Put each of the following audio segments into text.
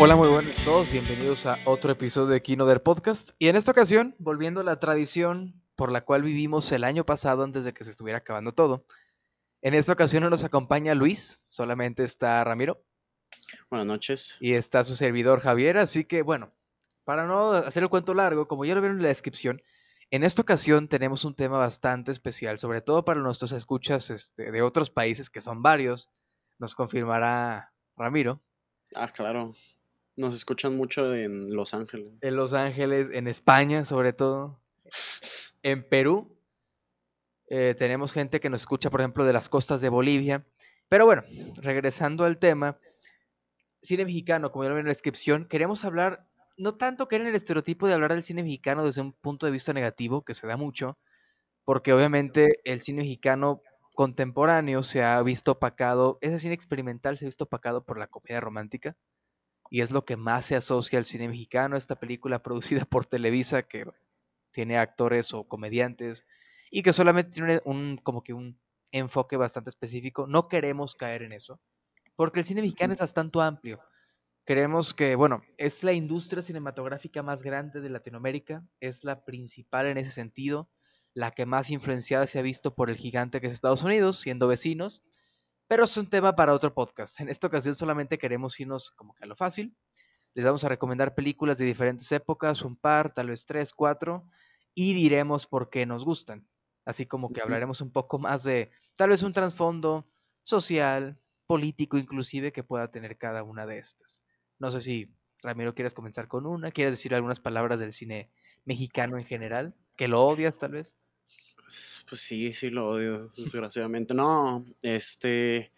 Hola, muy buenos a todos, bienvenidos a otro episodio de Kino del Podcast. Y en esta ocasión, volviendo a la tradición por la cual vivimos el año pasado antes de que se estuviera acabando todo. En esta ocasión no nos acompaña Luis, solamente está Ramiro. Buenas noches. Y está su servidor Javier, así que bueno, para no hacer el cuento largo, como ya lo vieron en la descripción, en esta ocasión tenemos un tema bastante especial, sobre todo para nuestros escuchas este, de otros países, que son varios, nos confirmará Ramiro. Ah, claro. Nos escuchan mucho en Los Ángeles. En Los Ángeles, en España sobre todo, en Perú. Eh, tenemos gente que nos escucha, por ejemplo, de las costas de Bolivia. Pero bueno, regresando al tema, cine mexicano, como ya lo ven en la descripción, queremos hablar, no tanto que en el estereotipo de hablar del cine mexicano desde un punto de vista negativo, que se da mucho, porque obviamente el cine mexicano contemporáneo se ha visto opacado, ese cine experimental se ha visto opacado por la comedia romántica y es lo que más se asocia al cine mexicano, esta película producida por Televisa que tiene actores o comediantes y que solamente tiene un como que un enfoque bastante específico. No queremos caer en eso, porque el cine mexicano es bastante amplio. Creemos que, bueno, es la industria cinematográfica más grande de Latinoamérica, es la principal en ese sentido, la que más influenciada se ha visto por el gigante que es Estados Unidos, siendo vecinos, pero es un tema para otro podcast. En esta ocasión solamente queremos irnos como que a lo fácil. Les vamos a recomendar películas de diferentes épocas, un par, tal vez tres, cuatro, y diremos por qué nos gustan. Así como que hablaremos un poco más de tal vez un trasfondo social, político inclusive que pueda tener cada una de estas. No sé si Ramiro quieres comenzar con una, quieres decir algunas palabras del cine mexicano en general, que lo odias tal vez. Pues, pues sí, sí lo odio, desgraciadamente. No, este,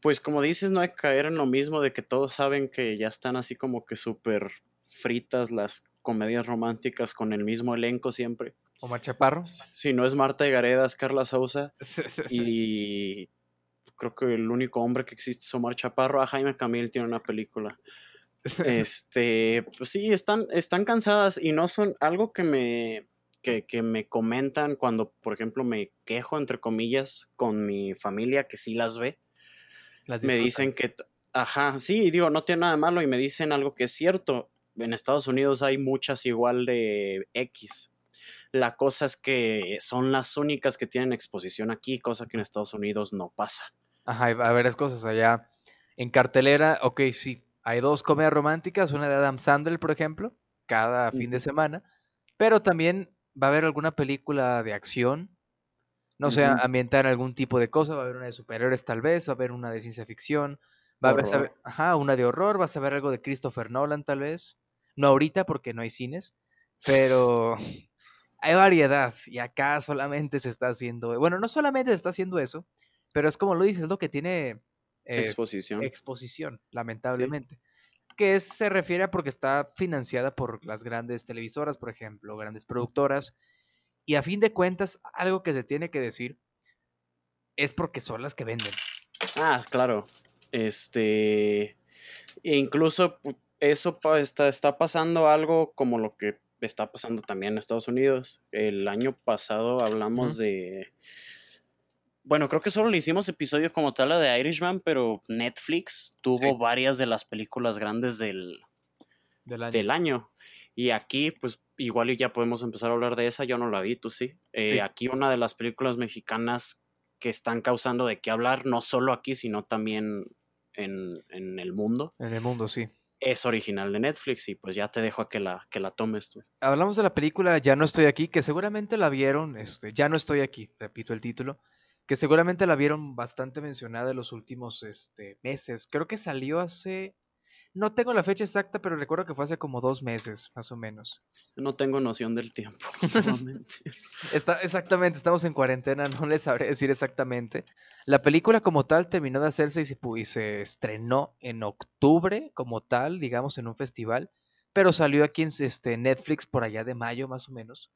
pues como dices, no hay que caer en lo mismo de que todos saben que ya están así como que súper fritas las comedias románticas con el mismo elenco siempre. Omar Chaparro. Si no es Marta Gareda, es Carla Sousa. y creo que el único hombre que existe es Omar Chaparro. A Jaime Camil tiene una película. Este, pues sí, están, están cansadas y no son algo que me, que, me comentan cuando, por ejemplo, me quejo, entre comillas, con mi familia que sí las ve. me dicen que, ajá, sí, digo, no tiene nada de malo y me dicen algo que es cierto. En Estados Unidos hay muchas igual de X. La cosa es que son las únicas que tienen exposición aquí, cosa que en Estados Unidos no pasa. Ajá, a ver, es cosas allá. En cartelera, ok, sí, hay dos comedias románticas, una de Adam Sandler, por ejemplo, cada fin de semana, pero también va a haber alguna película de acción, no sé, ambientar algún tipo de cosa, va a haber una de superhéroes tal vez, va a haber una de ciencia ficción, va a haber, ajá, una de horror, vas a ver algo de Christopher Nolan tal vez, no ahorita porque no hay cines, pero hay variedad y acá solamente se está haciendo, bueno, no solamente se está haciendo eso, pero es como lo dices, es lo que tiene exposición. Exposición, lamentablemente que se refiere a porque está financiada por las grandes televisoras, por ejemplo, grandes productoras. Y a fin de cuentas, algo que se tiene que decir es porque son las que venden. Ah, claro. Este. Incluso eso está, está pasando algo como lo que está pasando también en Estados Unidos. El año pasado hablamos de bueno, creo que solo le hicimos episodio como tal a de Irishman, pero Netflix tuvo varias de las películas grandes del, del, año. Y aquí, pues, igual ya podemos empezar a hablar de esa. Yo no la vi, tú sí. Eh, aquí una de las películas mexicanas que están causando de qué hablar, no solo aquí, sino también en, el mundo. En el mundo, sí. Es original de Netflix y pues ya te dejo a que la, que la tomes tú. Hablamos de la película Ya no estoy aquí, que seguramente la vieron, este, Ya no estoy aquí, repito el título que seguramente la vieron bastante mencionada en los últimos este, meses. Creo que salió hace... No tengo la fecha exacta, pero recuerdo que fue hace como dos meses, más o menos. No tengo noción del tiempo. Está, exactamente, estamos en cuarentena, no les sabré decir exactamente. La película como tal terminó de hacerse y se, y se estrenó en octubre como tal, digamos, en un festival, pero salió aquí en este, Netflix por allá de mayo más o menos.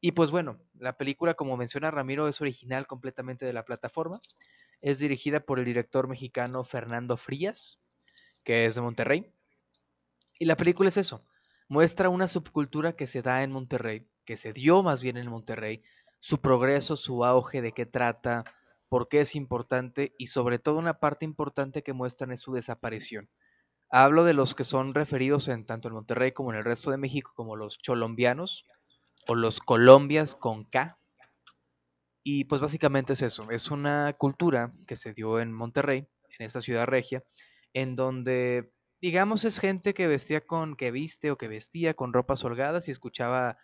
Y pues bueno, la película, como menciona Ramiro, es original completamente de la plataforma. Es dirigida por el director mexicano Fernando Frías, que es de Monterrey. Y la película es eso, muestra una subcultura que se da en Monterrey, que se dio más bien en Monterrey, su progreso, su auge, de qué trata, por qué es importante y sobre todo una parte importante que muestran es su desaparición. Hablo de los que son referidos en tanto en Monterrey como en el resto de México como los cholombianos o los colombias con K. Y pues básicamente es eso, es una cultura que se dio en Monterrey, en esta ciudad regia, en donde digamos es gente que vestía con que viste o que vestía con ropas holgadas y escuchaba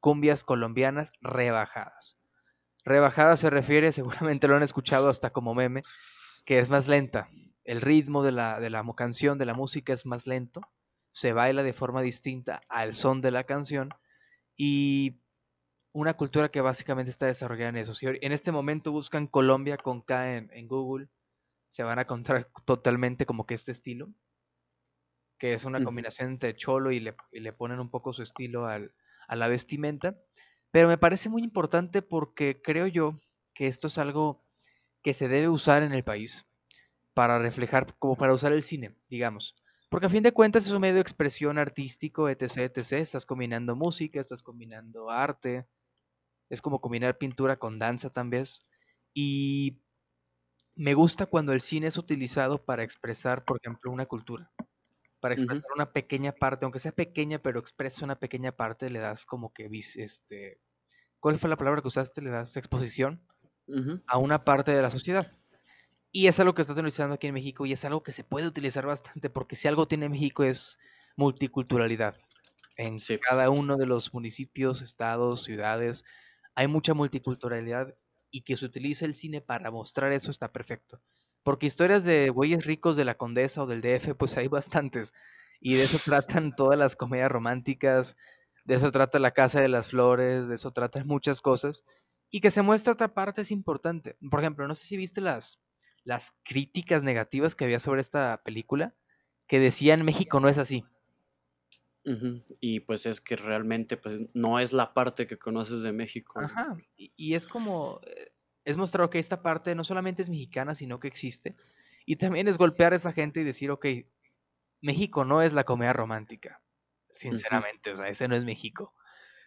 cumbias colombianas rebajadas. Rebajadas se refiere, seguramente lo han escuchado hasta como meme, que es más lenta. El ritmo de la, de la canción, de la música es más lento. Se baila de forma distinta al son de la canción. Y una cultura que básicamente está desarrollada en eso. Si en este momento buscan Colombia con K en, Google, se van a encontrar totalmente como que este estilo, que es una combinación entre cholo y le, y le ponen un poco su estilo al, a la vestimenta. Pero me parece muy importante porque creo yo que esto es algo que se debe usar en el país para reflejar, como para usar el cine, digamos. Porque a fin de cuentas es un medio de expresión artístico, etc, etc. Estás combinando música, estás combinando arte. Es como combinar pintura con danza también. Y me gusta cuando el cine es utilizado para expresar, por ejemplo, una cultura. Para expresar una pequeña parte, aunque sea pequeña, pero expresa una pequeña parte, le das como que, este, ¿cuál fue la palabra que usaste? Le das exposición a una parte de la sociedad. Y es algo que está utilizando aquí en México y es algo que se puede utilizar bastante porque si algo tiene México es multiculturalidad. En cada uno de los municipios, estados, ciudades, hay mucha multiculturalidad y que se utilice el cine para mostrar eso está perfecto. Porque historias de güeyes ricos de la Condesa o del DF, pues hay bastantes. Y de eso tratan todas las comedias románticas, de eso trata La Casa de las Flores, de eso tratan muchas cosas. Y que se muestra otra parte es importante. Por ejemplo, no sé si viste las, las críticas negativas que había sobre esta película, que decían México no es así. Y pues es que realmente pues no es la parte que conoces de México. Ajá, y, es como, eh, es mostrar que esta parte no solamente es mexicana, sino que existe. Y también es golpear a esa gente y decir, ok, México no es la comedia romántica, sinceramente, o sea, ese no es México.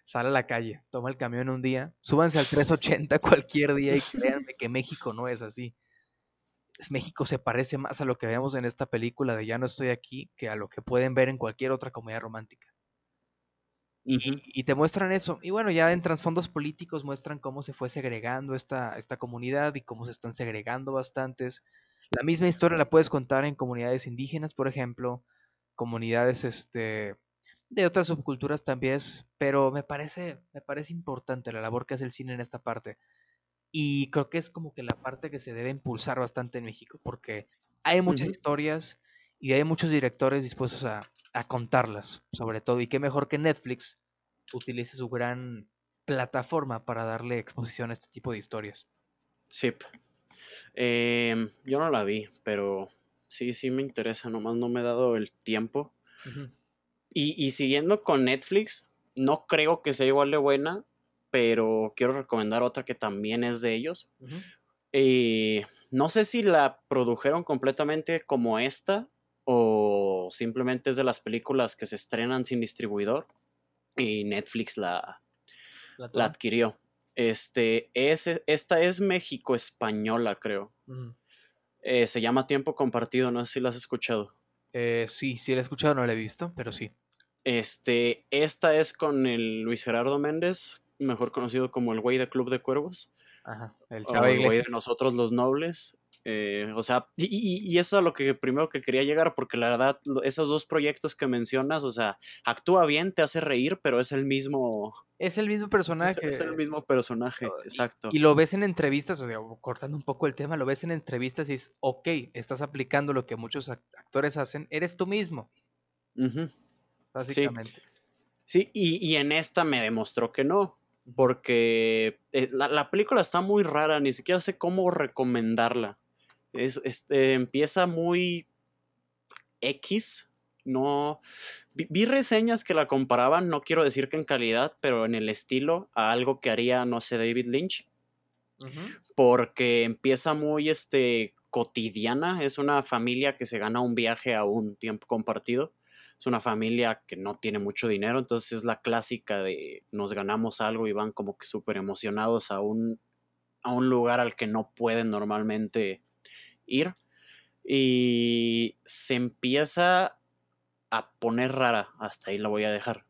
Sale a la calle, toma el camión un día, súbanse al 380 cualquier día y créanme que México no es así. México se parece más a lo que vemos en esta película de Ya no estoy aquí que a lo que pueden ver en cualquier otra comedia romántica. y, te muestran eso. Y bueno, ya en trasfondos políticos muestran cómo se fue segregando esta, esta comunidad y cómo se están segregando bastantes. La misma historia la puedes contar en comunidades indígenas, por ejemplo, comunidades este, de otras subculturas también, pero me parece, me parece importante la labor que hace el cine en esta parte. Y creo que es como que la parte que se debe impulsar bastante en México, porque hay muchas historias y hay muchos directores dispuestos a, contarlas, sobre todo. Y qué mejor que Netflix utilice su gran plataforma para darle exposición a este tipo de historias. Sí. Em, yo no la vi, pero sí, sí me interesa, nomás no me he dado el tiempo. y, y, siguiendo con Netflix, no creo que sea igual de buena, pero quiero recomendar otra que también es de ellos. Eh, no sé si la produjeron completamente como esta o simplemente es de las películas que se estrenan sin distribuidor y Netflix la, la, adquirió. Este, es, esta es México española, creo. Eh, se llama Tiempo Compartido, no sé si la has escuchado. Eh, sí, sí la he escuchado, no la he visto, pero sí. Este, esta es con el Luis Gerardo Méndez, mejor conocido como el güey de Club de Cuervos. Ajá, el chavo el güey de nosotros los nobles. Eh, o sea, y, eso es a lo que primero que quería llegar, porque la verdad, esos dos proyectos que mencionas, o sea, actúa bien, te hace reír, pero es el mismo. Es el mismo personaje. Es, el mismo personaje, exacto. Y, lo ves en entrevistas, o sea, cortando un poco el tema, lo ves en entrevistas y es, ok, estás aplicando lo que muchos actores hacen, eres tú mismo. Básicamente. Sí, y, y en esta me demostró que no porque eh, la, película está muy rara, ni siquiera sé cómo recomendarla. Es, este, empieza muy X, no... Vi, reseñas que la comparaban, no quiero decir que en calidad, pero en el estilo, a algo que haría, no sé, David Lynch. Porque empieza muy este, cotidiana, es una familia que se gana un viaje a un tiempo compartido es una familia que no tiene mucho dinero, entonces es la clásica de nos ganamos algo y van como que súper emocionados a un, a un lugar al que no pueden normalmente ir. Y se empieza a poner rara, hasta ahí la voy a dejar.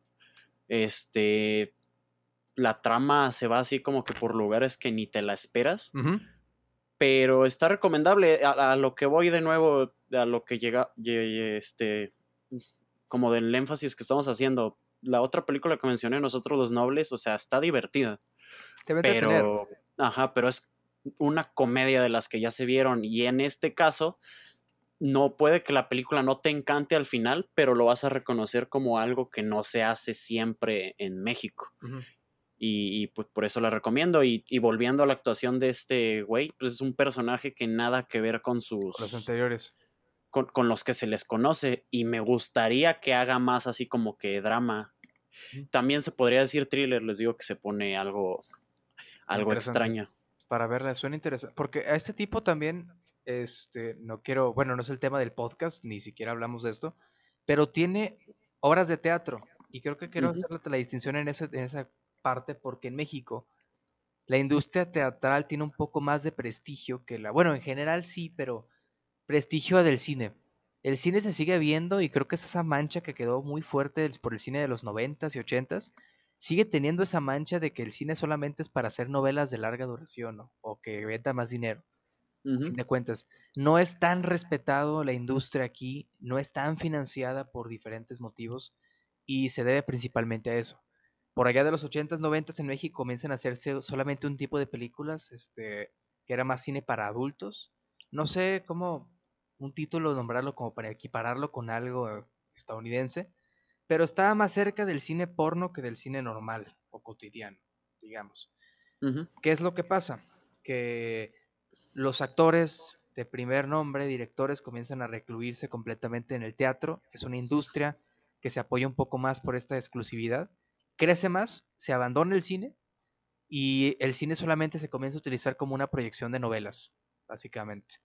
Este, la trama se va así como que por lugares que ni te la esperas. Pero está recomendable. A, lo que voy de nuevo, a lo que llega, este, como del énfasis que estamos haciendo. La otra película que mencioné, Nosotros los Nobles, o sea, está divertida. pero, ajá, pero es una comedia de las que ya se vieron. Y en este caso, no puede que la película no te encante al final, pero lo vas a reconocer como algo que no se hace siempre en México. Y, pues por eso la recomiendo. Y, volviendo a la actuación de este güey, pues es un personaje que nada que ver con sus... Los anteriores. Con, los que se les conoce. Y me gustaría que haga más así como que drama. También se podría decir thriller, les digo que se pone algo, algo extraño. Para verla, suena interesante. Porque a este tipo también, este, no quiero, bueno, no es el tema del podcast, ni siquiera hablamos de esto, pero tiene obras de teatro. Y creo que quiero hacer la distinción en, ese, en esa parte porque en México la industria teatral tiene un poco más de prestigio que la, bueno, en general sí, pero prestigio del cine. El cine se sigue viendo y creo que es esa mancha que quedó muy fuerte por el cine de los noventas y ochentas, sigue teniendo esa mancha de que el cine solamente es para hacer novelas de larga duración o que venda más dinero. de cuentas, no es tan respetado la industria aquí, no es tan financiada por diferentes motivos y se debe principalmente a eso por allá de los 80s, 90s en México comienzan a hacerse solamente un tipo de películas, este, que era más cine para adultos. No sé cómo un título nombrarlo como para equipararlo con algo estadounidense, pero estaba más cerca del cine porno que del cine normal o cotidiano, digamos. ¿Qué es lo que pasa? Que los actores de primer nombre, directores, comienzan a recluirse completamente en el teatro. Es una industria que se apoya un poco más por esta exclusividad crece más, se abandona el cine y el cine solamente se comienza a utilizar como una proyección de novelas, básicamente.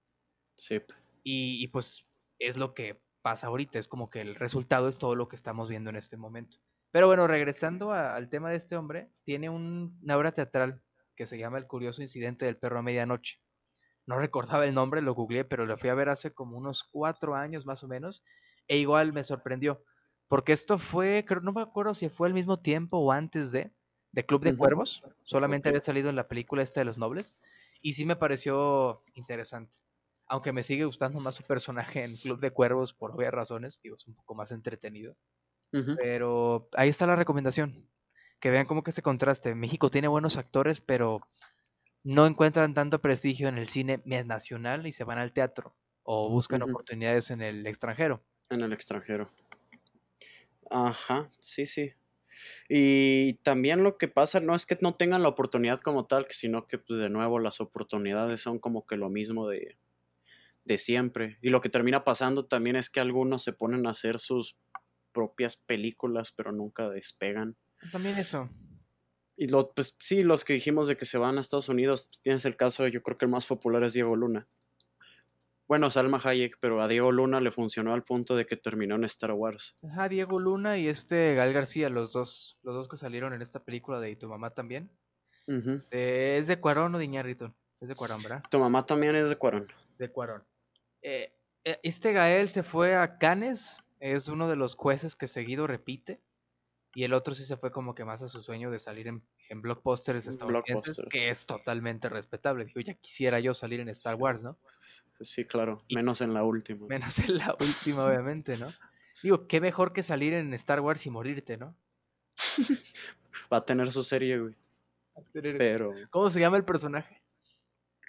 Sí. Y, pues es lo que pasa ahorita, es como que el resultado es todo lo que estamos viendo en este momento. Pero bueno, regresando al tema de este hombre, tiene una obra teatral que se llama El curioso incidente del perro a medianoche. No recordaba el nombre, lo googleé, pero lo fui a ver hace como unos cuatro años más o menos, e igual me sorprendió. Porque esto fue, creo, no me acuerdo si fue al mismo tiempo o antes de, de Club de Cuervos. Solamente había salido en la película esta de los nobles. Y sí me pareció interesante. Aunque me sigue gustando más su personaje en Club de Cuervos por obvias razones. Digo, es un poco más entretenido. Pero ahí está la recomendación. Que vean cómo que ese contraste. México tiene buenos actores, pero no encuentran tanto prestigio en el cine nacional y se van al teatro. O buscan oportunidades en el extranjero. En el extranjero. Ajá, sí, sí. Y también lo que pasa no es que no tengan la oportunidad como tal, sino que pues, de nuevo las oportunidades son como que lo mismo de, de siempre. Y lo que termina pasando también es que algunos se ponen a hacer sus propias películas, pero nunca despegan. También eso. Y lo, pues sí, los que dijimos de que se van a Estados Unidos, tienes el caso, yo creo que el más popular es Diego Luna. Bueno, Salma Hayek, pero a Diego Luna le funcionó al punto de que terminó en Star Wars. Ajá, Diego Luna y este Gal García, los dos, los dos que salieron en esta película de ¿Y tu mamá también? ¿Es de Cuarón o de Iñárritu? Es de Cuarón, ¿verdad? Tu mamá también es de Cuarón. De Cuarón. Eh, eh, este Gael se fue a Cannes, es uno de los jueces que seguido repite, y el otro sí se fue como que más a su sueño de salir en en blockbusters estadounidenses, que es totalmente respetable. Digo, ya quisiera yo salir en Star Wars, ¿no? Sí, claro, menos en la última. Menos en la última, obviamente, ¿no? Digo, qué mejor que salir en Star Wars y morirte, ¿no? Va a tener su serie, güey. Pero... ¿Cómo se llama el personaje?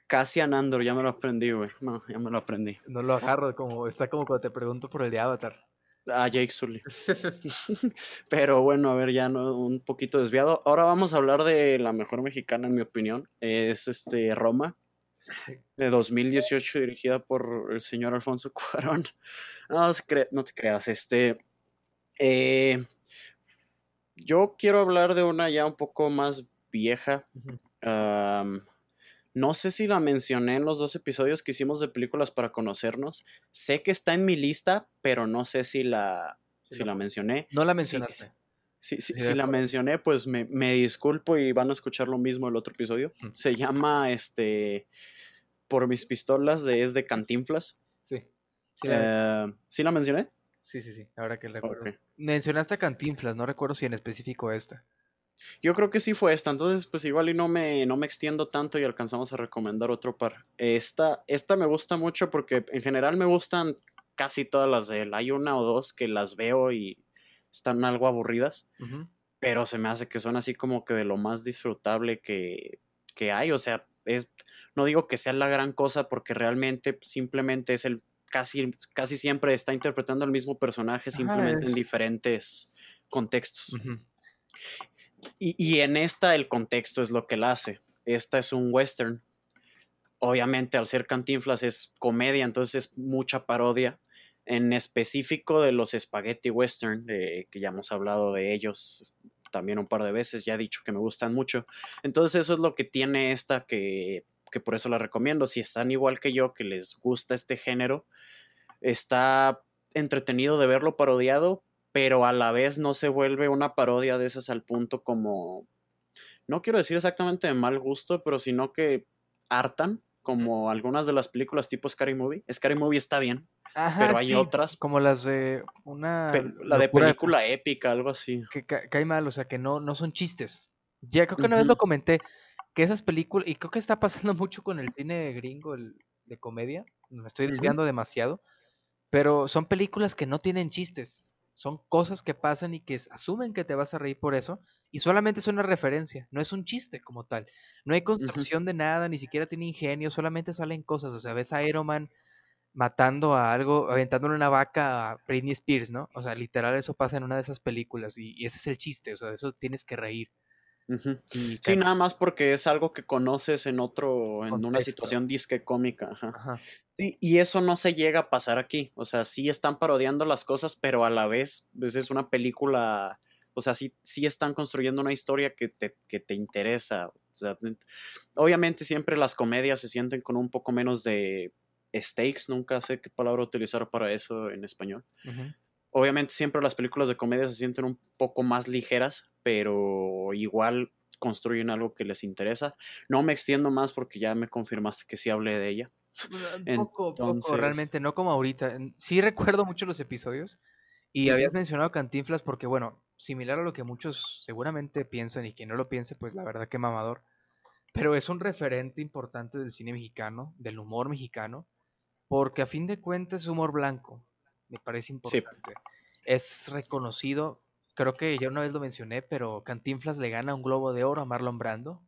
Cassian Andor, ya me lo aprendí, güey. No, ya me lo aprendí. No lo agarro, como está como cuando te pregunto por el de Avatar. Ah, Jake Sully. Pero bueno, a ver, ya no, un poquito desviado. Ahora vamos a hablar de la mejor mexicana, en mi opinión. Es este Roma, de 2018, dirigida por el señor Alfonso Cuarón. No, te creas, este. Eh, yo quiero hablar de una ya un poco más vieja. No sé si la mencioné en los dos episodios que hicimos de películas para conocernos. Sé que está en mi lista, pero no sé si la, si la mencioné. No la mencionaste. Si, si la mencioné, pues me, disculpo y van a escuchar lo mismo el otro episodio. Se llama este Por mis pistolas de es de Cantinflas. Sí. ¿Sí la, eh, ¿sí la mencioné? Sí, sí, sí, ahora que recuerdo. Mencionaste a Cantinflas, no recuerdo si en específico esta. Yo creo que sí fue esta, entonces pues igual y no me, no me extiendo tanto y alcanzamos a recomendar otro par. Esta, esta me gusta mucho porque en general me gustan casi todas las de él. Hay una o dos que las veo y están algo aburridas, pero se me hace que son así como que de lo más disfrutable que, que hay. O sea, es, no digo que sea la gran cosa porque realmente simplemente es el casi, casi siempre está interpretando el mismo personaje, simplemente en diferentes contextos. Y, y, en esta el contexto es lo que la hace. Esta es un western. Obviamente al ser cantinflas es comedia, entonces es mucha parodia. En específico de los spaghetti western, que ya hemos hablado de ellos también un par de veces, ya he dicho que me gustan mucho. Entonces eso es lo que tiene esta que, que por eso la recomiendo. Si están igual que yo, que les gusta este género, está entretenido de verlo parodiado, pero a la vez no se vuelve una parodia de esas al punto como, no quiero decir exactamente de mal gusto, pero sino que hartan, como algunas de las películas tipo Scary Movie. Scary Movie está bien, pero hay otras. Como las de una. la de película épica, algo así. Que cae mal, o sea, que no, no son chistes. Ya creo que una vez lo comenté, que esas películas, y creo que está pasando mucho con el cine gringo el, de comedia, me estoy desviando demasiado, pero son películas que no tienen chistes, son cosas que pasan y que asumen que te vas a reír por eso, y solamente es una referencia, no es un chiste como tal. No hay construcción de nada, ni siquiera tiene ingenio, solamente salen cosas, o sea, ves a Iron Man matando a algo, aventándole una vaca a Britney Spears, ¿no? O sea, literal eso pasa en una de esas películas y, ese es el chiste, o sea, de eso tienes que reír. Sí, nada más porque es algo que conoces en otro, en una situación disque cómica. Ajá. y eso no se llega a pasar aquí. O sea, sí están parodiando las cosas, pero a la vez pues, es una película. O sea, sí, sí están construyendo una historia que te, que te interesa. O sea, obviamente siempre las comedias se sienten con un poco menos de stakes, nunca sé qué palabra utilizar para eso en español. Obviamente siempre las películas de comedia se sienten un poco más ligeras, pero igual construyen algo que les interesa. No me extiendo más porque ya me confirmaste que sí hablé de ella. Poco, poco, realmente, no como ahorita. Sí recuerdo mucho los episodios y habías mencionado Cantinflas porque, bueno, similar a lo que muchos seguramente piensan y quien no lo piense, pues la verdad que mamador. Pero es un referente importante del cine mexicano, del humor mexicano porque a fin de cuentas es humor blanco, me parece importante. Es reconocido, creo que ya una vez lo mencioné, pero Cantinflas le gana un globo de oro a Marlon Brando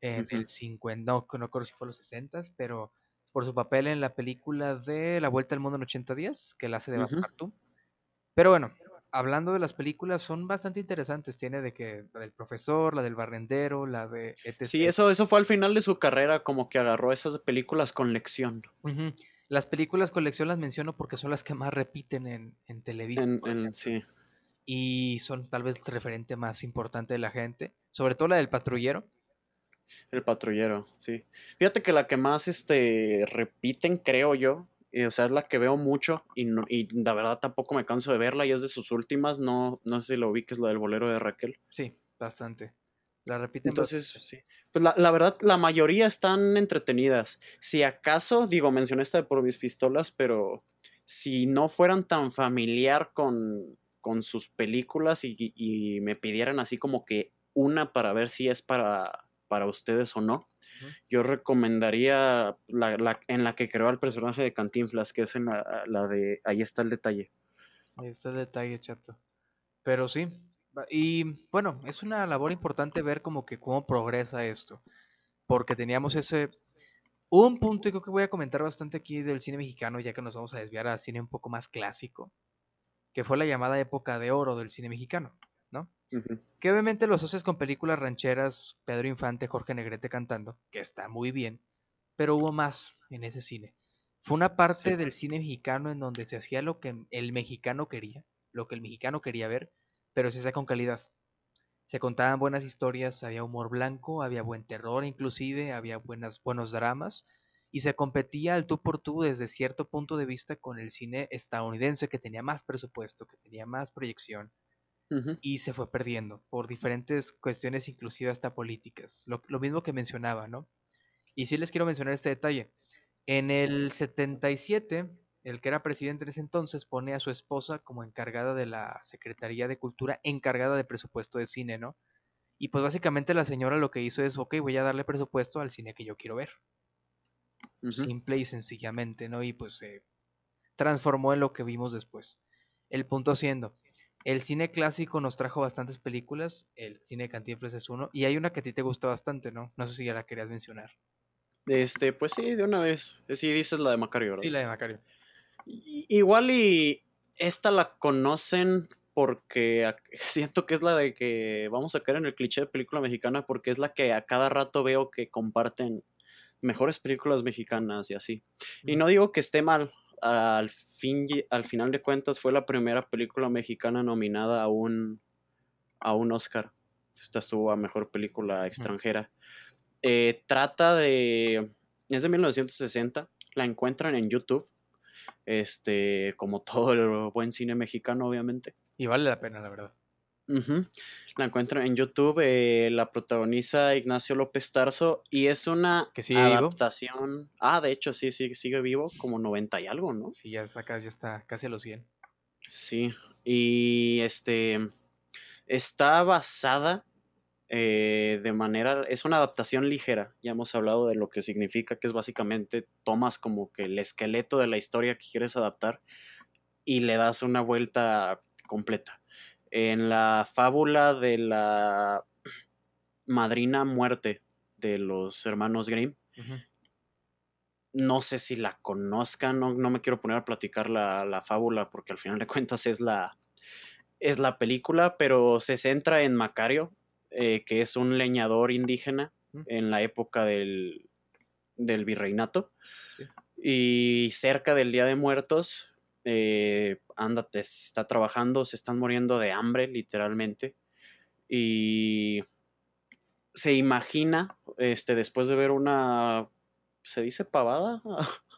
en el 50, no, no recuerdo si fue los 60, pero por su papel en la película de La Vuelta al Mundo en 80 días, que él hace de uh Pero bueno, hablando de las películas, son bastante interesantes. Tiene de que la del profesor, la del barrendero, la de etc. Sí, eso, eso fue al final de su carrera, como que agarró esas películas con lección. Las películas con lección las menciono porque son las que más repiten en, en televisión. sí. Y son tal vez el referente más importante de la gente. Sobre todo la del patrullero. El patrullero, sí. Fíjate que la que más este, repiten, creo yo, o sea, es la que veo mucho y, y la verdad tampoco me canso de verla y es de sus últimas. No, no sé si lo vi que es la del bolero de Raquel. Sí, bastante. La repiten. Entonces, sí. Pues la, verdad, la mayoría están entretenidas. Si acaso, digo, mencioné esta de por mis pistolas, pero si no fueran tan familiar con, con sus películas y, y, me pidieran así como que una para ver si es para, para ustedes o no, yo recomendaría la, en la que creó el personaje de Cantinflas, que es en la, de Ahí está el detalle. Ahí está el detalle, chato. Pero sí, y bueno, es una labor importante ver como que cómo progresa esto, porque teníamos ese... Un punto, y creo que voy a comentar bastante aquí del cine mexicano, ya que nos vamos a desviar a cine un poco más clásico, que fue la llamada época de oro del cine mexicano. ¿no? Que obviamente lo asocias con películas rancheras, Pedro Infante, Jorge Negrete cantando, que está muy bien, pero hubo más en ese cine. Fue una parte del cine mexicano en donde se hacía lo que el mexicano quería, lo que el mexicano quería ver, pero se hacía con calidad. Se contaban buenas historias, había humor blanco, había buen terror inclusive, había buenas, buenos dramas, y se competía al tú por tú desde cierto punto de vista con el cine estadounidense que tenía más presupuesto, que tenía más proyección, y se fue perdiendo por diferentes cuestiones, inclusive hasta políticas. Lo, mismo que mencionaba, ¿no? Y sí les quiero mencionar este detalle. En el 77 el que era presidente en ese entonces, pone a su esposa como encargada de la Secretaría de Cultura, encargada de presupuesto de cine, ¿no? Y pues básicamente la señora lo que hizo es, ok, voy a darle presupuesto al cine que yo quiero ver. Simple y sencillamente, ¿no? Y pues se transformó en lo que vimos después. El punto siendo, el cine clásico nos trajo bastantes películas, el cine de Cantinflas es uno, y hay una que a ti te gusta bastante, ¿no? No sé si ya la querías mencionar. Este, pues sí, de una vez. Sí, dices la de Macario, ¿verdad? Sí, la de Macario. Igual y esta la conocen porque siento que es la de que vamos a caer en el cliché de película mexicana porque es la que a cada rato veo que comparten mejores películas mexicanas y así. Y no digo que esté mal, al, fin, al final de cuentas fue la primera película mexicana nominada a un, a un Oscar. Esta estuvo a mejor película extranjera. Eh, trata de. Es de 1960. La encuentran en YouTube. Este, como todo el buen cine mexicano, obviamente. Y vale la pena, la verdad. La encuentran en YouTube, eh, la protagoniza Ignacio López Tarso y es una adaptación. Ah, de hecho, sí, sí, sigue vivo, como 90 y algo, ¿no? Sí, ya está, ya está casi a los 100. Sí, y este está basada eh, de manera, es una adaptación ligera, ya hemos hablado de lo que significa, que es básicamente tomas como que el esqueleto de la historia que quieres adaptar y le das una vuelta completa. En la fábula de la madrina muerte de los hermanos Grimm, no sé si la conozcan, no, me quiero poner a platicar la, la, fábula porque al final de cuentas es la, es la película, pero se centra en Macario, eh, que es un leñador indígena en la época del, del virreinato. Y cerca del Día de Muertos, eh, ándate, está trabajando, se están muriendo de hambre, literalmente. Y se imagina, este, después de ver una, ¿se dice pavada?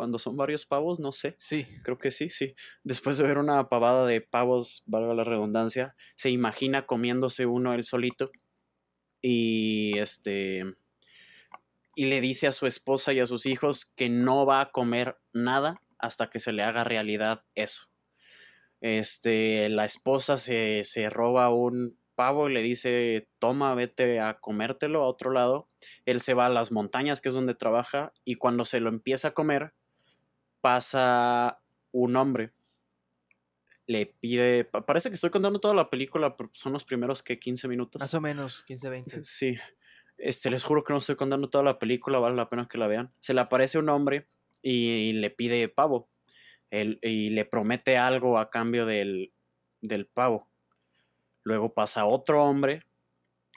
Cuando son varios pavos, no sé. Sí. Creo que sí, sí. Después de ver una pavada de pavos, valga la redundancia, se imagina comiéndose uno él solito. Y este. Y le dice a su esposa y a sus hijos que no va a comer nada hasta que se le haga realidad eso. Este, la esposa se, se roba un pavo y le dice, toma, vete a comértelo a otro lado. Él se va a las montañas, que es donde trabaja, y cuando se lo empieza a comer, pasa un hombre. Le pide, parece que estoy contando toda la película, pero son los primeros que 15 minutos. Más o menos, 15, 20. Sí. Este, les juro que no estoy contando toda la película, vale la pena que la vean. Se le aparece un hombre y, le pide pavo. y le promete algo a cambio del, del pavo. Luego pasa otro hombre,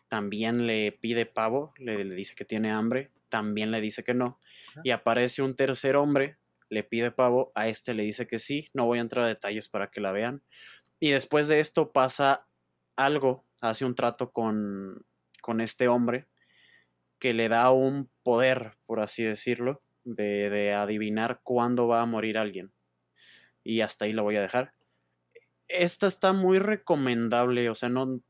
también le pide pavo, le, le, dice que tiene hambre, también le dice que no. Y aparece un tercer hombre le pide pavo, a este le dice que sí, no voy a entrar a detalles para que la vean. Y después de esto pasa algo, hace un trato con, con este hombre que le da un poder, por así decirlo, de, de adivinar cuándo va a morir alguien. Y hasta ahí la voy a dejar. Esta está muy recomendable, o sea, no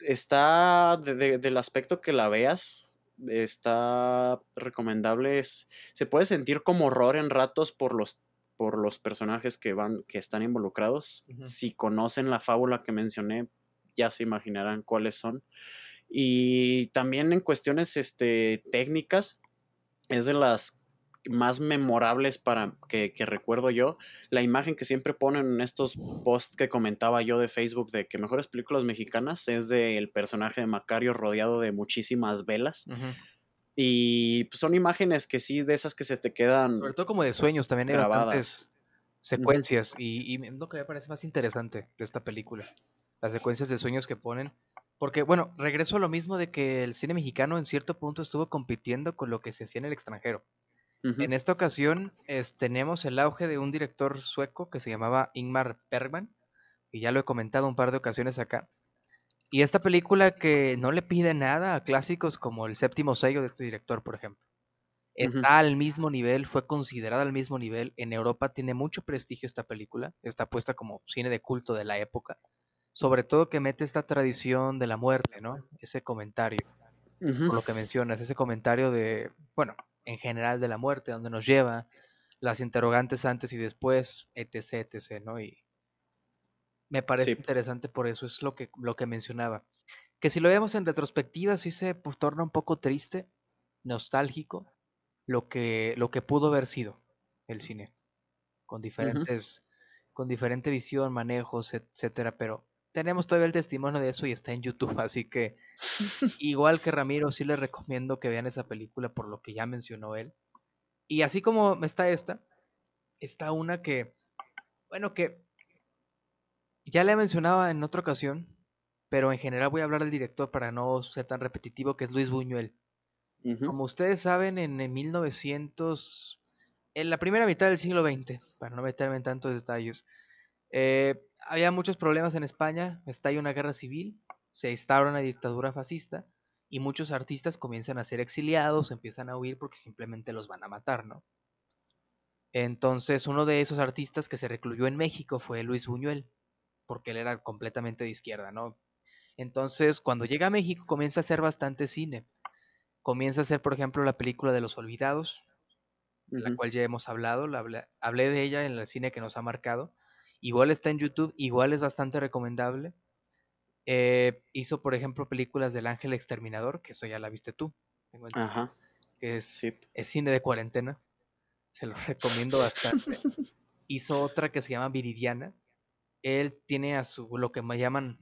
está del aspecto que la veas, está recomendable. se puede sentir como horror en ratos por los, por los personajes que, van, que están involucrados. Si conocen la fábula que mencioné, ya se imaginarán cuáles son. Y también en cuestiones este, técnicas, es de las más memorables para que, que, recuerdo yo, la imagen que siempre ponen en estos posts que comentaba yo de Facebook de que mejores películas mexicanas es del personaje de Macario rodeado de muchísimas velas. Y pues, son imágenes que sí, de esas que se te quedan. Sobre todo como de sueños, también hay bastantes secuencias. y, y, lo que me parece más interesante de esta película. Las secuencias de sueños que ponen. Porque, bueno, regreso a lo mismo de que el cine mexicano en cierto punto estuvo compitiendo con lo que se hacía en el extranjero. En esta ocasión tenemos el auge de un director sueco que se llamaba Ingmar Bergman, y ya lo he comentado un par de ocasiones acá. Y esta película que no le pide nada a clásicos como El séptimo sello de este director, por ejemplo. Está al mismo nivel, fue considerada al mismo nivel. En Europa tiene mucho prestigio esta película, está puesta como cine de culto de la época. Sobre todo que mete esta tradición de la muerte, ¿no? Ese comentario, por lo que mencionas, ese comentario de, bueno, en general de la muerte, donde nos lleva, las interrogantes antes y después, etc, etc, ¿no? Y me parece interesante por eso, es lo que, lo que mencionaba. Que si lo vemos en retrospectiva, sí se pues, torna un poco triste, nostálgico, lo que, lo que pudo haber sido el cine, con diferentes, con diferente visión, manejos, etcétera, pero tenemos todavía el testimonio de eso y está en YouTube, así que igual que Ramiro, sí les recomiendo que vean esa película por lo que ya mencionó él. Y así como está esta, está una que, bueno, que ya le mencionaba en otra ocasión, pero en general voy a hablar del director para no ser tan repetitivo, que es Luis Buñuel. Como ustedes saben, en, 1900, en la primera mitad del siglo XX, para no meterme en tantos detalles, eh, había muchos problemas en España, estalla una guerra civil, se instaura una dictadura fascista y muchos artistas comienzan a ser exiliados, empiezan a huir porque simplemente los van a matar, ¿no? Entonces, uno de esos artistas que se recluyó en México fue Luis Buñuel, porque él era completamente de izquierda, ¿no? Entonces, cuando llega a México, comienza a hacer bastante cine. Comienza a hacer, por ejemplo, la película de Los Olvidados, de la cual ya hemos hablado, hablé, de ella en el cine que nos ha marcado. Igual está en YouTube, igual es bastante recomendable. Eh, hizo, por ejemplo, películas del Ángel Exterminador, que eso ya la viste tú. Ajá. Que es, es cine de cuarentena. Se lo recomiendo bastante. hizo otra que se llama Viridiana. Él tiene a su, lo que me llaman...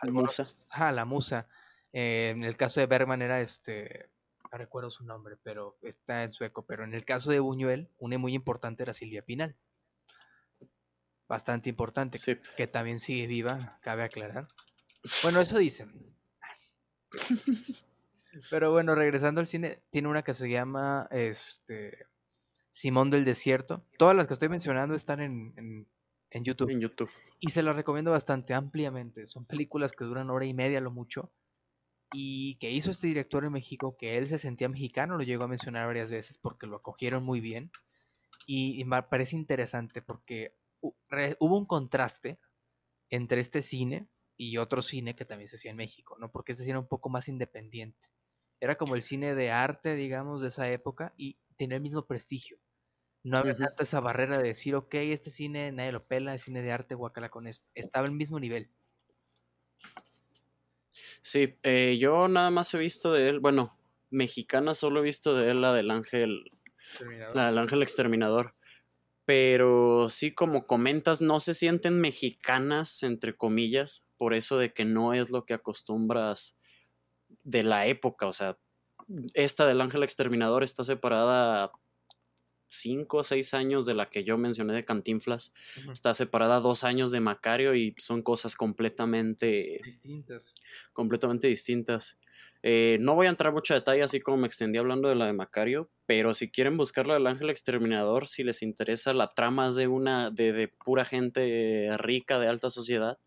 La musa. Ah, la musa. Eh, en el caso de Bergman era este, no recuerdo su nombre, pero está en sueco. Pero en el caso de Buñuel, una muy importante era Silvia Pinal bastante importante, que también sigue viva, cabe aclarar. Bueno, eso dicen. Pero bueno, regresando al cine, tiene una que se llama este Simón del Desierto. Todas las que estoy mencionando están en, en, YouTube. En YouTube. Y se las recomiendo bastante ampliamente. Son películas que duran hora y media lo mucho. Y que hizo este director en México, que él se sentía mexicano, lo llegó a mencionar varias veces porque lo acogieron muy bien. Y, y me parece interesante porque hubo un contraste entre este cine y otro cine que también se hacía en México, ¿no? Porque este cine era un poco más independiente. Era como el cine de arte, digamos, de esa época y tenía el mismo prestigio. No había tanto esa barrera de decir, ok, este cine nadie lo pela, es cine de arte, guacala con esto. Estaba al mismo nivel. Sí, eh, yo nada más he visto de él, bueno, mexicana solo he visto de él la del ángel, la del ángel exterminador pero sí como comentas, no se sienten mexicanas, entre comillas, por eso de que no es lo que acostumbras de la época, o sea, esta del Ángel Exterminador está separada cinco o seis años de la que yo mencioné de Cantinflas, está separada dos años de Macario y son cosas completamente distintas. Completamente distintas. Eh, no voy a entrar mucho detalle, así como me extendí hablando de la de Macario, pero si quieren buscarla del Ángel Exterminador, si les interesa la trama de una, de, pura gente rica de alta sociedad,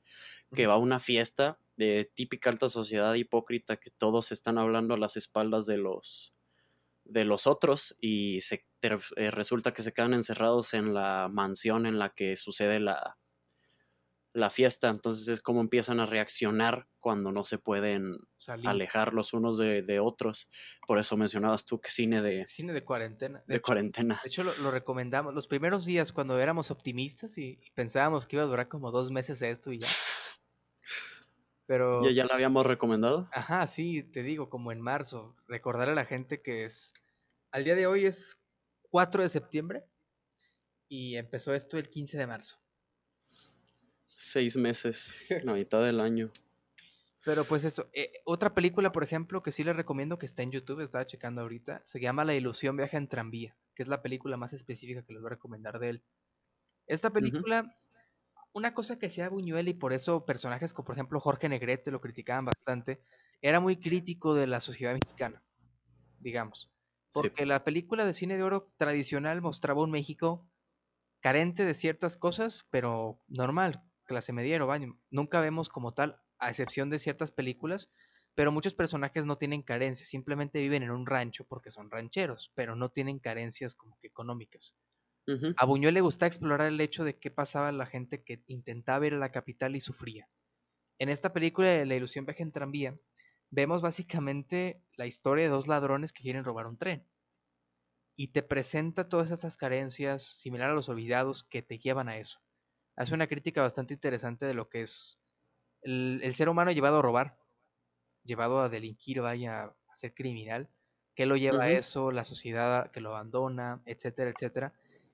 que va a una fiesta de típica alta sociedad hipócrita, que todos están hablando a las espaldas de los, de los otros y se, eh, resulta que se quedan encerrados en la mansión en la que sucede la, la fiesta, entonces es como empiezan a reaccionar cuando no se pueden alejar los unos de, otros. Por eso mencionabas tú que cine de... Cine de cuarentena. De, cuarentena. De hecho, lo, recomendamos los primeros días cuando éramos optimistas y, pensábamos que iba a durar como dos meses esto y ya. Pero... ¿Ya, ¿Ya lo habíamos recomendado? Ajá, sí, te digo, como en marzo. Recordar a la gente que es... Al día de hoy es 4 de septiembre y empezó esto el 15 de marzo. Seis meses, la mitad del año. Pero pues eso, eh, otra película, por ejemplo, que sí les recomiendo que está en YouTube, estaba checando ahorita, se llama La ilusión viaja en tranvía, que es la película más específica que les voy a recomendar de él. Esta película, una cosa que hacía Buñuel y por eso personajes como por ejemplo Jorge Negrete lo criticaban bastante, era muy crítico de la sociedad mexicana, digamos. Porque la película de cine de oro tradicional mostraba un México carente de ciertas cosas, pero normal, clase media o baño. Nunca vemos como tal, a excepción de ciertas películas, pero muchos personajes no tienen carencias, simplemente viven en un rancho porque son rancheros, pero no tienen carencias como que económicas. A Buñuel le gusta explorar el hecho de qué pasaba a la gente que intentaba ir a la capital y sufría. En esta película de La ilusión viaja en tranvía, vemos básicamente la historia de dos ladrones que quieren robar un tren. y te presenta todas esas carencias, similar a los olvidados, que te llevan a eso. Hace una crítica bastante interesante de lo que es el, ser humano llevado a robar, llevado a delinquir, vaya a ser criminal, que lo lleva a eso, la sociedad que lo abandona, etcétera, etcétera,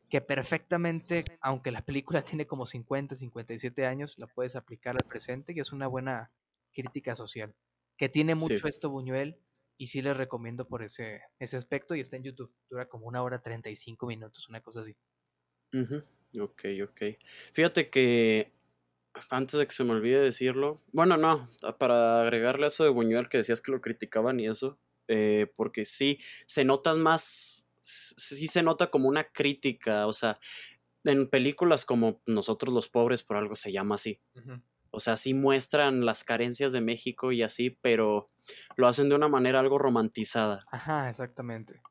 que perfectamente, aunque la película tiene como 50, 57 años, la puedes aplicar al presente y es una buena crítica social, que tiene mucho esto Buñuel y sí les recomiendo por ese, ese aspecto y está en YouTube. Dura como una hora 35 minutos, una cosa así. Ok, ok. Fíjate que antes de que se me olvide decirlo, bueno, no, para agregarle a eso de Buñuel que decías que lo criticaban y eso, eh, porque sí, se notan más, sí se nota como una crítica, o sea, en películas como Nosotros los pobres, por algo se llama así. O sea, sí muestran las carencias de México y así, pero lo hacen de una manera algo romantizada. Ajá, exactamente.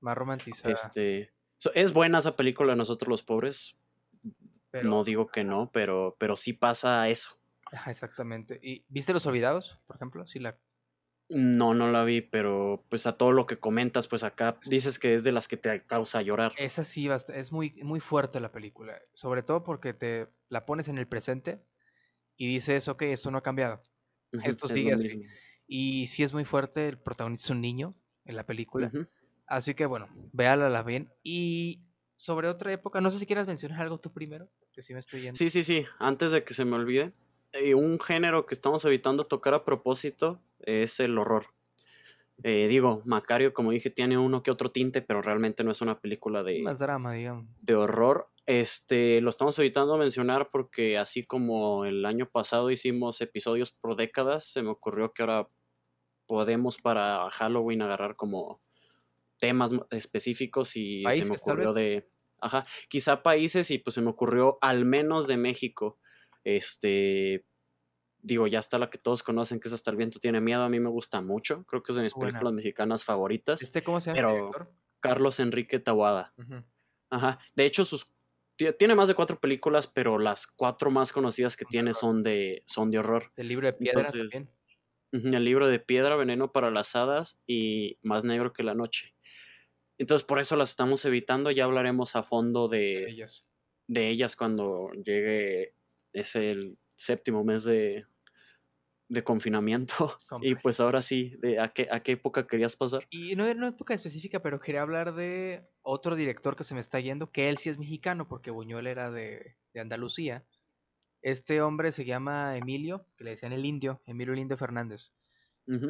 Más romantizada. Este, es buena esa película Nosotros los Pobres. No digo que no, pero, pero sí pasa eso. Ajá, exactamente. ¿Y viste Los Olvidados, por ejemplo? Sí la... No, no la vi, pero pues a todo lo que comentas, pues acá dices que es de las que te causa llorar. Esa sí, es muy, muy fuerte la película, sobre todo porque te la pones en el presente y dices, ok, esto no ha cambiado. esto sigue así. Y sí es muy fuerte, el protagonista es un niño en la película. Así que bueno, véala la bien. Y sobre otra época, no sé si quieras mencionar algo tú primero, sí me estoy yendo. Sí, sí, sí, antes de que se me olvide. Eh, un género que estamos evitando tocar a propósito es el horror. Eh, digo, Macario, como dije, tiene uno que otro tinte, pero realmente no es una película de. Más drama, digamos. De horror. Este, lo estamos evitando mencionar porque así como el año pasado hicimos episodios por décadas, se me ocurrió que ahora podemos para Halloween agarrar como temas específicos y se me ocurrió de, ajá, quizá países y pues se me ocurrió al menos de México. Este, digo, ya está la que todos conocen, que es Hasta el viento tiene miedo, a mí me gusta mucho, creo que es de mis películas mexicanas favoritas. ¿Este cómo se llama? Pero Carlos Enrique Tawada. Ajá, de hecho sus tiene más de cuatro películas, pero las cuatro más conocidas que tiene son de, son de horror. El libro de piedra también. El libro de piedra, Veneno para las hadas y Más negro que la noche. Entonces por eso las estamos evitando, ya hablaremos a fondo de, ellas. de ellas cuando llegue, es el séptimo mes de, de confinamiento. Y pues ahora sí, de a, qué, ¿a qué época querías pasar? Y no era una época específica, pero quería hablar de otro director que se me está yendo, que él sí es mexicano, porque Buñuel era de, Andalucía. Este hombre se llama Emilio, que le decían el indio, Emilio el Indio Fernández.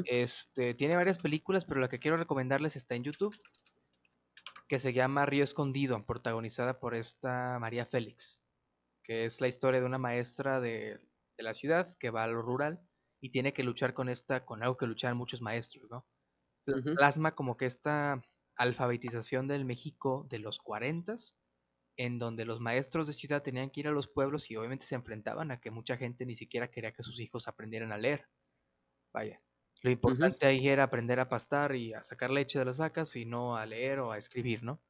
Este, tiene varias películas, pero la que quiero recomendarles está en YouTube, que se llama Río Escondido, protagonizada por esta María Félix, que es la historia de una maestra de, de la ciudad que va a lo rural y tiene que luchar con esta, con algo que luchan muchos maestros, ¿no? Plasma como que esta alfabetización del México de los 40 en donde los maestros de ciudad tenían que ir a los pueblos y obviamente se enfrentaban a que mucha gente ni siquiera quería que sus hijos aprendieran a leer. Vaya, lo importante ahí era aprender a pastar y a sacar leche de las vacas y no a leer o a escribir, ¿no?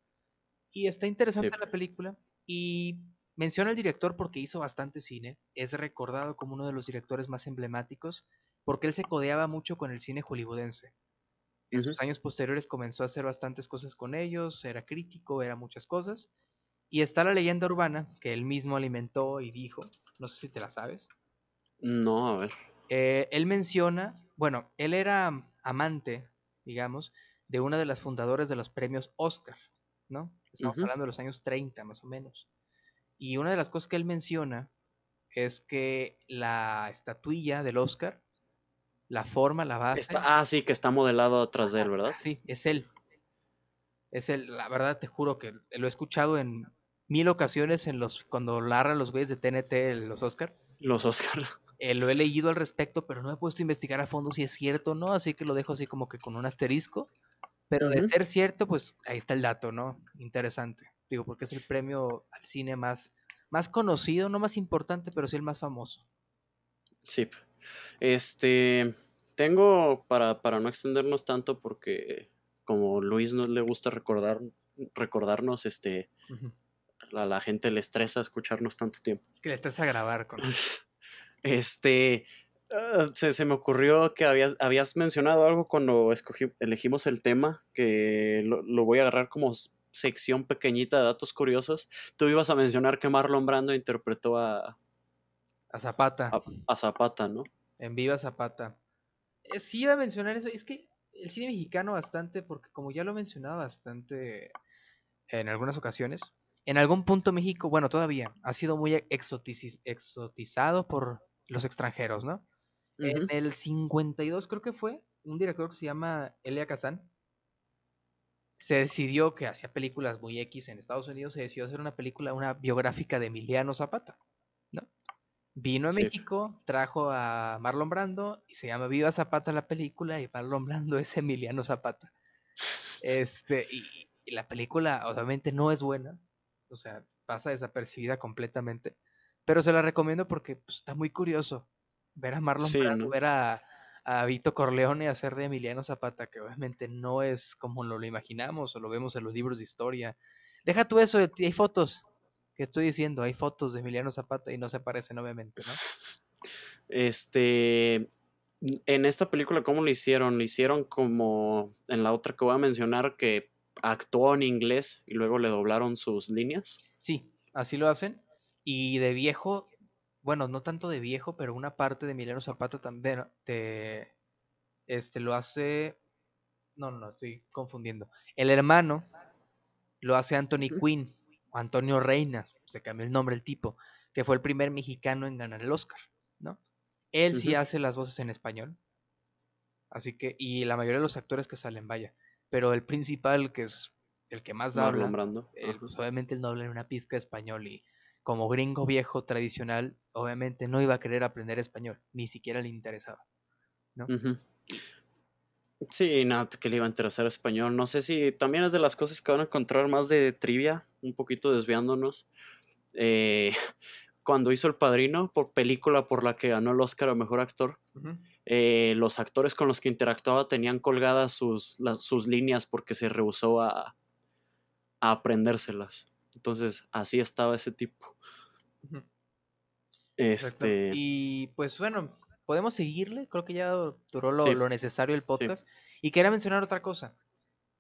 Y está interesante la película y Menciona al director porque hizo bastante cine, es recordado como uno de los directores más emblemáticos porque él se codeaba mucho con el cine hollywoodense. En sus años posteriores comenzó a hacer bastantes cosas con ellos, era crítico, era muchas cosas. Y está la leyenda urbana que él mismo alimentó y dijo, no sé si te la sabes. No, a ver. Eh, él menciona, bueno, él era amante, digamos, de una de las fundadoras de los premios Oscar, ¿no? Estamos hablando de los años 30 más o menos. Y una de las cosas que él menciona es que la estatuilla del Oscar, la forma, la base. ah, sí, que está modelado atrás de él, ¿verdad? Sí, es él. Es él, la verdad te juro que lo he escuchado en mil ocasiones en los cuando narra los güeyes de TNT los Oscar. Los Oscar. Eh, lo he leído al respecto, pero no he puesto a investigar a fondo si es cierto o no, así que lo dejo así como que con un asterisco. Pero de ser cierto, pues ahí está el dato, ¿no? Interesante. Digo, porque es el premio al cine más, más conocido, no más importante, pero sí el más famoso. Sí. Este. Tengo, para, para no extendernos tanto, porque como Luis no le gusta recordar, recordarnos, este. a la gente le estresa escucharnos tanto tiempo. Es que le estresa grabar con. este. Ah, se, me ocurrió que habías, habías mencionado algo cuando escogí, elegimos el tema, que lo, lo voy a agarrar como sección pequeñita de datos curiosos. Tú ibas a mencionar que Marlon Brando interpretó a... A Zapata. A, Zapata, ¿no? En Viva Zapata. Eh, sí iba a mencionar eso. Es que el cine mexicano bastante, porque como ya lo he mencionado bastante en algunas ocasiones, en algún punto México, bueno, todavía ha sido muy exotizado por los extranjeros, ¿no? En el 52 creo que fue, un director que se llama Elia Kazan, se decidió que hacía películas muy X en Estados Unidos, se decidió hacer una película, una biográfica de Emiliano Zapata, ¿no? Vino a México, trajo a Marlon Brando y se llama Viva Zapata la película y Marlon Brando es Emiliano Zapata. Este, y, la película obviamente no es buena, o sea, pasa desapercibida completamente, pero se la recomiendo porque pues, está muy curioso ver a Marlon Brando, ver a, a Vito Corleone hacer de Emiliano Zapata, que obviamente no es como lo, lo imaginamos o lo vemos en los libros de historia. Deja tú eso, hay fotos, que estoy diciendo, hay fotos de Emiliano Zapata y no se parecen obviamente, ¿no? Este, en esta película, ¿cómo lo hicieron? Lo hicieron como en la otra que voy a mencionar, que actuó en inglés y luego le doblaron sus líneas. Sí, así lo hacen. Y de viejo bueno, no tanto de viejo, pero una parte de Emiliano Zapata también te, este, lo hace, no, no, estoy confundiendo. El hermano lo hace Anthony Quinn, o Antonio Reina, se cambió el nombre el tipo, que fue el primer mexicano en ganar el Oscar, ¿no? Él sí hace las voces en español, así que, y la mayoría de los actores que salen, vaya, pero el principal, que es el que más habla, eh, pues, obviamente él no habla en una pizca de español y como gringo viejo tradicional, obviamente no iba a querer aprender español, ni siquiera le interesaba. ¿no? Sí, nada, que le iba a interesar español. No sé si también es de las cosas que van a encontrar más de trivia, un poquito desviándonos. Eh, cuando hizo El Padrino, por película por la que ganó el Oscar a Mejor Actor, eh, los actores con los que interactuaba tenían colgadas sus, sus líneas porque se rehusó a, a aprendérselas. Entonces, así estaba ese tipo. Este. Y pues bueno, podemos seguirle. Creo que ya duró lo, necesario el podcast. Y quería mencionar otra cosa.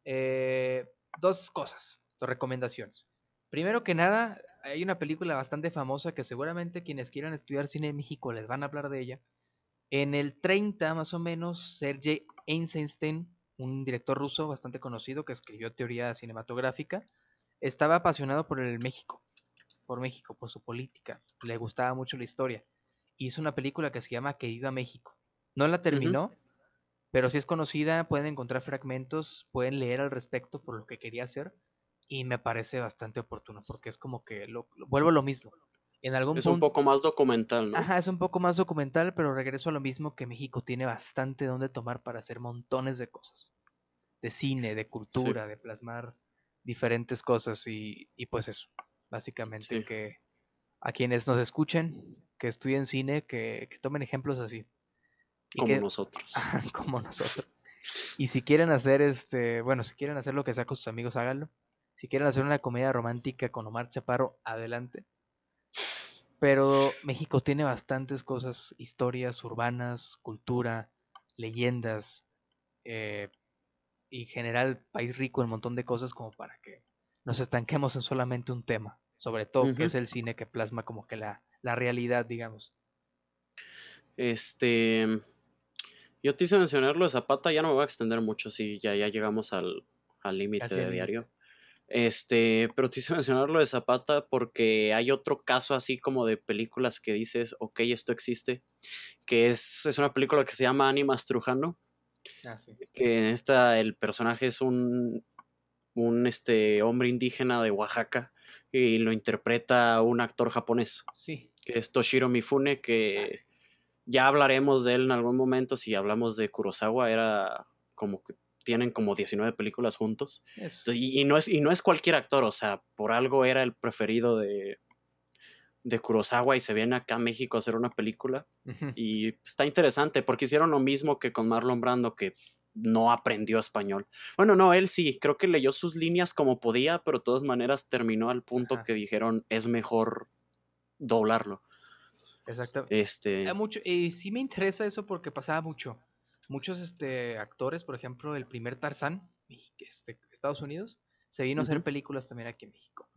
Eh, dos cosas, dos recomendaciones. Primero que nada, hay una película bastante famosa que seguramente quienes quieran estudiar cine en México les van a hablar de ella. En el 30, más o menos, Sergei Eisenstein, un director ruso bastante conocido que escribió teoría cinematográfica, estaba apasionado por el México, por México, por su política, le gustaba mucho la historia. Hizo una película que se llama Que viva México. No la terminó, pero si es conocida, pueden encontrar fragmentos, pueden leer al respecto por lo que quería hacer y me parece bastante oportuno porque es como que lo, vuelvo a lo mismo. En algún es un poco más documental, ¿no? Ajá, es un poco más documental, pero regreso a lo mismo que México tiene bastante donde tomar para hacer montones de cosas. De cine, de cultura, de plasmar diferentes cosas y, pues eso, básicamente que a quienes nos escuchen, que estudien cine, que, tomen ejemplos así. como nosotros. como nosotros. Y si quieren hacer este, bueno, si quieren hacer lo que sea con sus amigos, háganlo. Si quieren hacer una comedia romántica con Omar Chaparro, adelante. Pero México tiene bastantes cosas, historias urbanas, cultura, leyendas, eh, y general país rico en un montón de cosas como para que nos estanquemos en solamente un tema, sobre todo que es el cine que plasma como que la, realidad, digamos. Este, yo te hice mencionar lo de Zapata, ya no me voy a extender mucho si ya, ya llegamos al límite de diario. Este, pero te hice mencionar lo de Zapata porque hay otro caso así como de películas que dices, ok, esto existe, que es, es una película que se llama Animas Trujano, Ah, que en esta el personaje es un, un este, hombre indígena de Oaxaca y lo interpreta un actor japonés. Sí. Que es Toshiro Mifune, que ah, ya hablaremos de él en algún momento. Si hablamos de Kurosawa, era como que tienen como 19 películas juntos. y, no es, y no es cualquier actor, o sea, por algo era el preferido de, de Kurosawa y se viene acá a México a hacer una película. Y está interesante porque hicieron lo mismo que con Marlon Brando, que no aprendió español. Bueno, no, él sí, creo que leyó sus líneas como podía, pero de todas maneras terminó al punto que dijeron es mejor doblarlo. Exacto. Este... Mucho, y sí me interesa eso porque pasaba mucho. Muchos este, actores, por ejemplo, el primer Tarzán, este, Estados Unidos, se vino a hacer películas también aquí en México.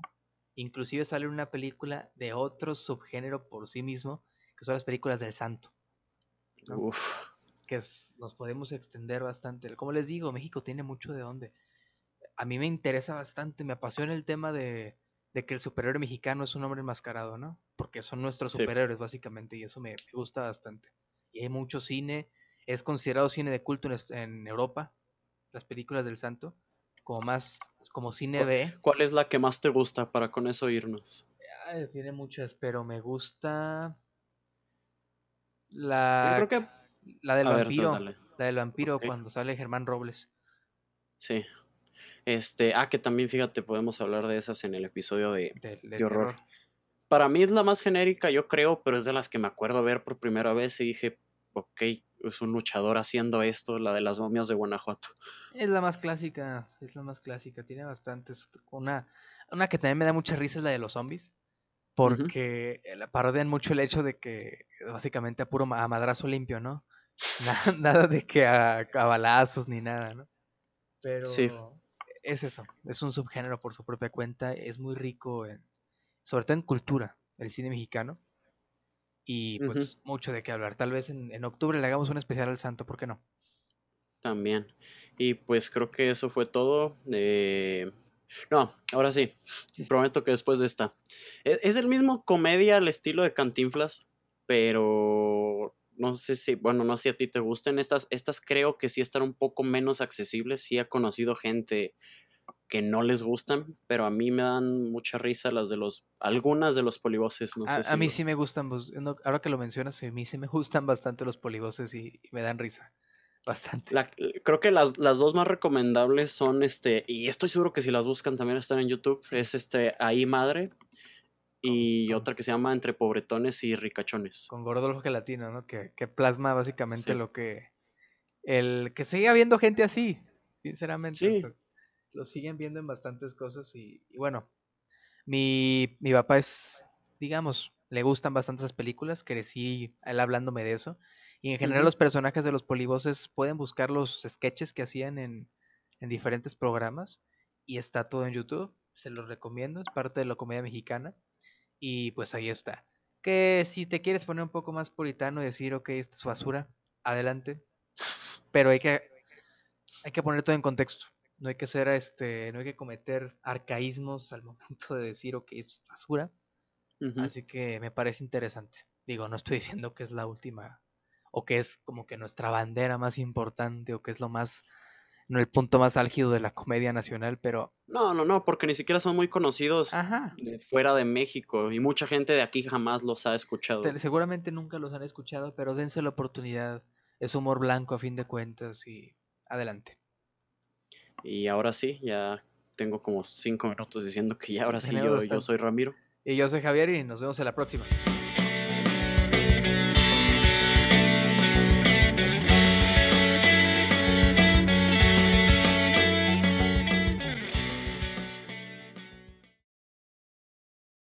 Inclusive sale una película de otro subgénero por sí mismo, que son las películas del santo. Que nos podemos extender bastante. Como les digo, México tiene mucho de dónde. A mí me interesa bastante, me apasiona el tema de, que el superhéroe mexicano es un hombre enmascarado, ¿no? Porque son nuestros superhéroes, básicamente, y eso me, gusta bastante. Y hay mucho cine, es considerado cine de culto en Europa, las películas del santo como más, como cine B. ¿Cuál es la que más te gusta para con eso irnos? tiene muchas, pero me gusta la, creo que... la del vampiro, la del vampiro cuando sale Germán Robles. Sí. Este, ah, que también fíjate, podemos hablar de esas en el episodio de, de, horror. Para mí es la más genérica, yo creo, pero es de las que me acuerdo ver por primera vez y dije, ok, es un luchador haciendo esto, la de las momias de Guanajuato. Es la más clásica, es la más clásica, tiene bastantes. Una, una que también me da mucha risa es la de los zombies, porque la parodian mucho el hecho de que básicamente a puro a madrazo limpio, ¿no? Nada, de que a, balazos ni nada, ¿no? Pero es eso, es un subgénero por su propia cuenta, es muy rico, sobre todo en cultura, el cine mexicano y pues mucho de qué hablar. Tal vez en, octubre le hagamos un especial al santo, ¿por qué no? También. Y pues creo que eso fue todo. Eh, no, ahora sí. Prometo que después de esta. E, es, el mismo comedia al estilo de Cantinflas, pero no sé si, bueno, no sé si a ti te gusten. Estas, estas creo que sí están un poco menos accesibles. Sí he conocido gente que no les gustan, pero a mí me dan mucha risa las de los, algunas de los polivoces. No a, mí sí me gustan, pues, ahora que lo mencionas, a mí sí me gustan bastante los polivoces y, me dan risa. Bastante. creo que las, las, dos más recomendables son este, y estoy seguro que si las buscan también están en YouTube, es este Ahí Madre y otra que se llama Entre Pobretones y Ricachones. Con Gordolfo Gelatino, ¿no? Que, que plasma básicamente lo que. El que sigue habiendo gente así, sinceramente. Sí lo siguen viendo en bastantes cosas y, bueno, mi, mi, papá es, digamos, le gustan bastantes películas, crecí él hablándome de eso. Y en general los personajes de los polivoces pueden buscar los sketches que hacían en, en, diferentes programas y está todo en YouTube. Se los recomiendo, es parte de la comedia mexicana. Y pues ahí está. Que si te quieres poner un poco más puritano y decir, ok, esto es basura, adelante. Pero hay que, hay que poner todo en contexto no hay que ser este, no hay que cometer arcaísmos al momento de decir, ok, esto es basura. Así que me parece interesante. Digo, no estoy diciendo que es la última, o que es como que nuestra bandera más importante, o que es lo más, no el punto más álgido de la comedia nacional, pero... No, no, no, porque ni siquiera son muy conocidos fuera de México, y mucha gente de aquí jamás los ha escuchado. Seguramente nunca los han escuchado, pero dense la oportunidad. Es humor blanco a fin de cuentas, y adelante. Y ahora sí, ya tengo como cinco minutos diciendo que ya ahora sí yo, yo soy Ramiro. Y yo soy Javier y nos vemos en la próxima.